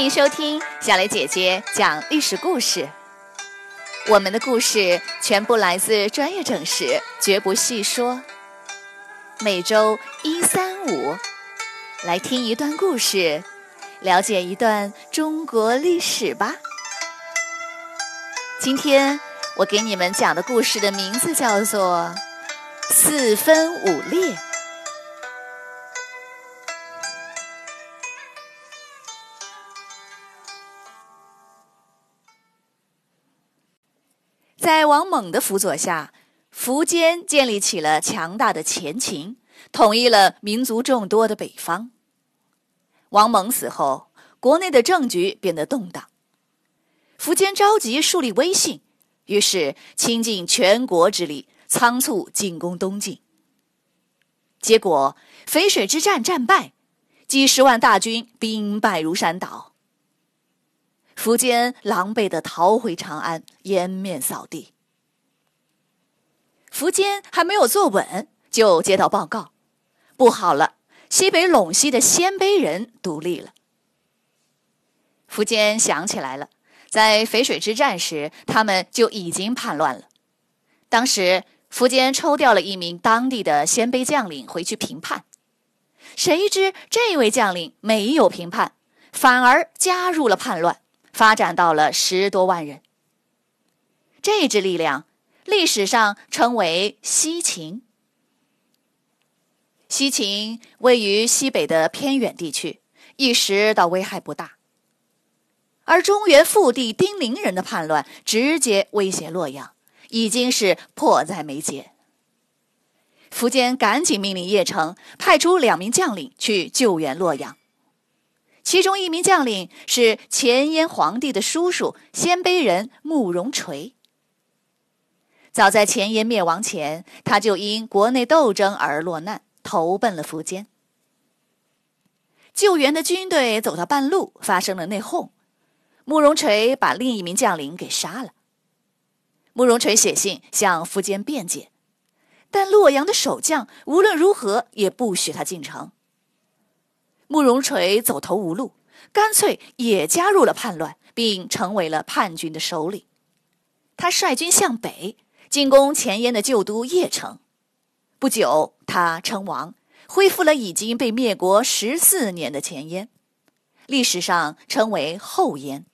欢迎收听小雷姐姐讲历史故事。我们的故事全部来自专业证实，绝不细说。每周一、三、五，来听一段故事，了解一段中国历史吧。今天我给你们讲的故事的名字叫做《四分五裂》。王猛的辅佐下，苻坚建立起了强大的前秦，统一了民族众多的北方。王猛死后，国内的政局变得动荡。苻坚着急树立威信，于是倾尽全国之力，仓促进攻东晋。结果淝水之战战败，几十万大军兵败如山倒。苻坚狼狈地逃回长安，颜面扫地。苻坚还没有坐稳，就接到报告：不好了，西北陇西的鲜卑人独立了。苻坚想起来了，在淝水之战时，他们就已经叛乱了。当时，苻坚抽调了一名当地的鲜卑将领回去平叛，谁知这位将领没有平叛，反而加入了叛乱。发展到了十多万人，这支力量历史上称为西秦。西秦位于西北的偏远地区，一时倒危害不大。而中原腹地丁零人的叛乱直接威胁洛阳，已经是迫在眉睫。苻坚赶紧命令邺城派出两名将领去救援洛阳。其中一名将领是前燕皇帝的叔叔鲜卑人慕容垂。早在前燕灭亡前，他就因国内斗争而落难，投奔了苻坚。救援的军队走到半路，发生了内讧，慕容垂把另一名将领给杀了。慕容垂写信向苻坚辩解，但洛阳的守将无论如何也不许他进城。慕容垂走投无路，干脆也加入了叛乱，并成为了叛军的首领。他率军向北进攻前燕的旧都邺城。不久，他称王，恢复了已经被灭国十四年的前燕，历史上称为后燕。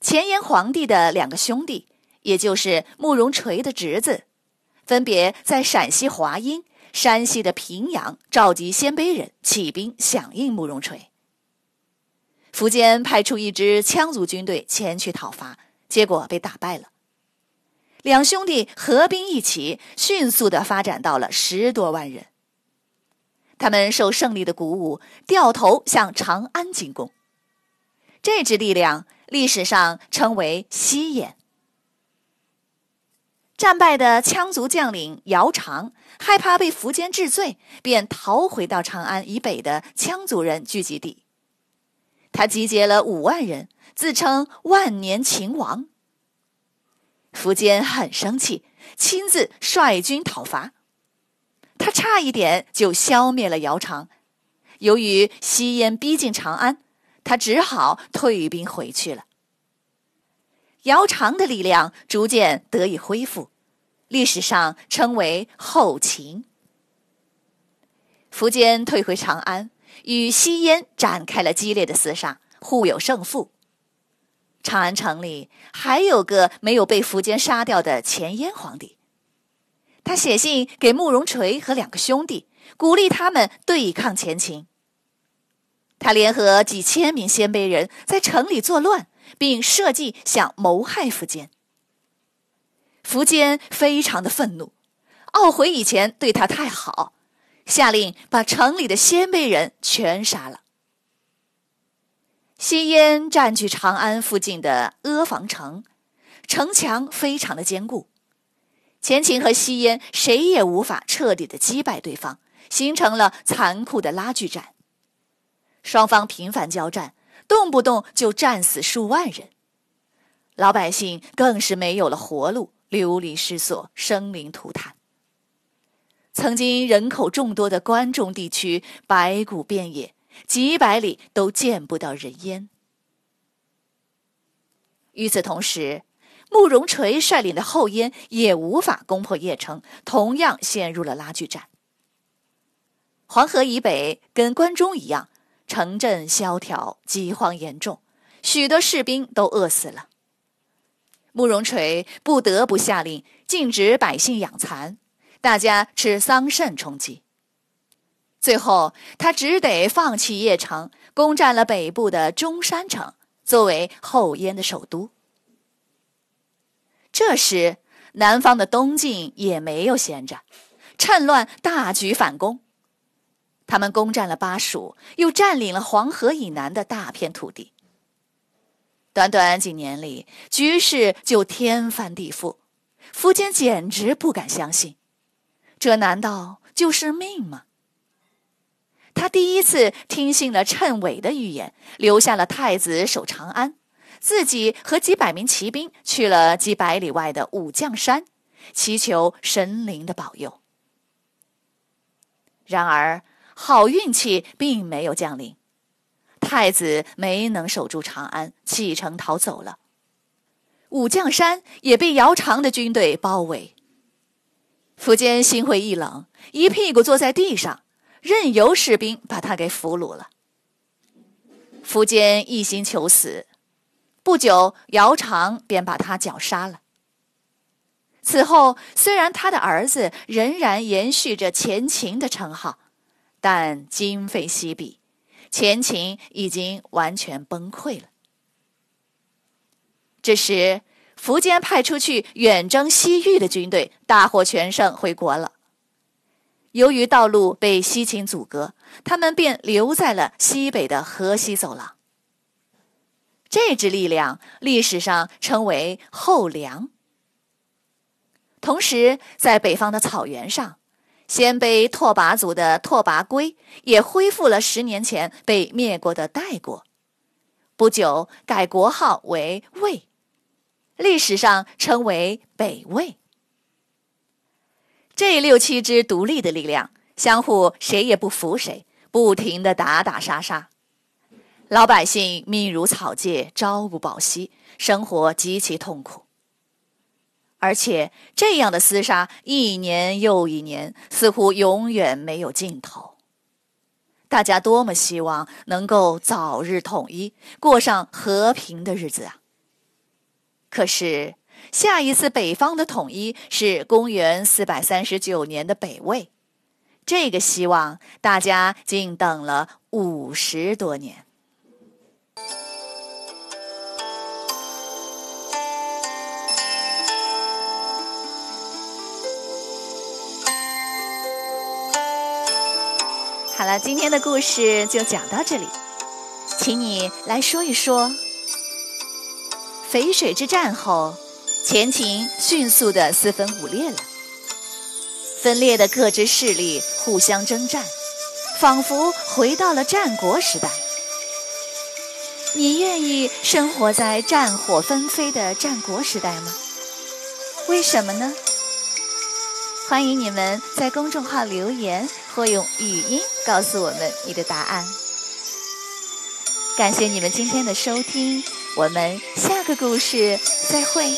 前燕皇帝的两个兄弟，也就是慕容垂的侄子，分别在陕西华阴。山西的平阳召集鲜卑人起兵响应慕容垂。苻坚派出一支羌族军队前去讨伐，结果被打败了。两兄弟合兵一起，迅速的发展到了十多万人。他们受胜利的鼓舞，掉头向长安进攻。这支力量历史上称为西燕。战败的羌族将领姚长害怕被苻坚治罪，便逃回到长安以北的羌族人聚集地。他集结了五万人，自称万年秦王。苻坚很生气，亲自率军讨伐。他差一点就消灭了姚苌。由于西燕逼近长安，他只好退兵回去了。姚苌的力量逐渐得以恢复，历史上称为后秦。苻坚退回长安，与西燕展开了激烈的厮杀，互有胜负。长安城里还有个没有被苻坚杀掉的前燕皇帝，他写信给慕容垂和两个兄弟，鼓励他们对抗前秦。他联合几千名鲜卑人在城里作乱。并设计想谋害苻坚。苻坚非常的愤怒，懊悔以前对他太好，下令把城里的鲜卑人全杀了。西燕占据长安附近的阿房城，城墙非常的坚固，前秦和西燕谁也无法彻底的击败对方，形成了残酷的拉锯战。双方频繁交战。动不动就战死数万人，老百姓更是没有了活路，流离失所，生灵涂炭。曾经人口众多的关中地区，白骨遍野，几百里都见不到人烟。与此同时，慕容垂率领的后燕也无法攻破邺城，同样陷入了拉锯战。黄河以北跟关中一样，城镇萧条，饥荒严重，许多士兵都饿死了。慕容垂不得不下令禁止百姓养蚕，大家吃桑葚充饥。最后，他只得放弃邺城，攻占了北部的中山城，作为后燕的首都。这时，南方的东晋也没有闲着，趁乱大举反攻。他们攻占了巴蜀，又占领了黄河以南的大片土地。短短几年里，局势就天翻地覆。苻坚简直不敢相信，这难道就是命吗？他第一次听信了谶纬的预言，留下了太子守长安，自己和几百名骑兵去了几百里外的武将山，祈求神灵的保佑。然而，好运气并没有降临，太子没能守住长安，弃城逃走了。武将山也被姚长的军队包围。苻坚心灰意冷，一屁股坐在地上，任由士兵把他给俘虏了。苻坚一心求死，不久姚苌便把他绞杀了。此后，虽然他的儿子仍然延续着前秦的称号。但今非昔比，前秦已经完全崩溃了。这时，苻坚派出去远征西域的军队大获全胜，回国了。由于道路被西秦阻隔，他们便留在了西北的河西走廊。这支力量历史上称为后梁。同时，在北方的草原上。鲜卑拓跋族的拓跋圭也恢复了十年前被灭过的代国，不久改国号为魏，历史上称为北魏。这六七支独立的力量，相互谁也不服谁，不停的打打杀杀，老百姓命如草芥，朝不保夕，生活极其痛苦。而且这样的厮杀一年又一年，似乎永远没有尽头。大家多么希望能够早日统一，过上和平的日子啊！可是下一次北方的统一是公元四百三十九年的北魏，这个希望大家竟等了五十多年。好了，今天的故事就讲到这里，请你来说一说。淝水之战后，前秦迅速的四分五裂了，分裂的各支势力互相征战，仿佛回到了战国时代。你愿意生活在战火纷飞的战国时代吗？为什么呢？欢迎你们在公众号留言或用语音告诉我们你的答案。感谢你们今天的收听，我们下个故事再会。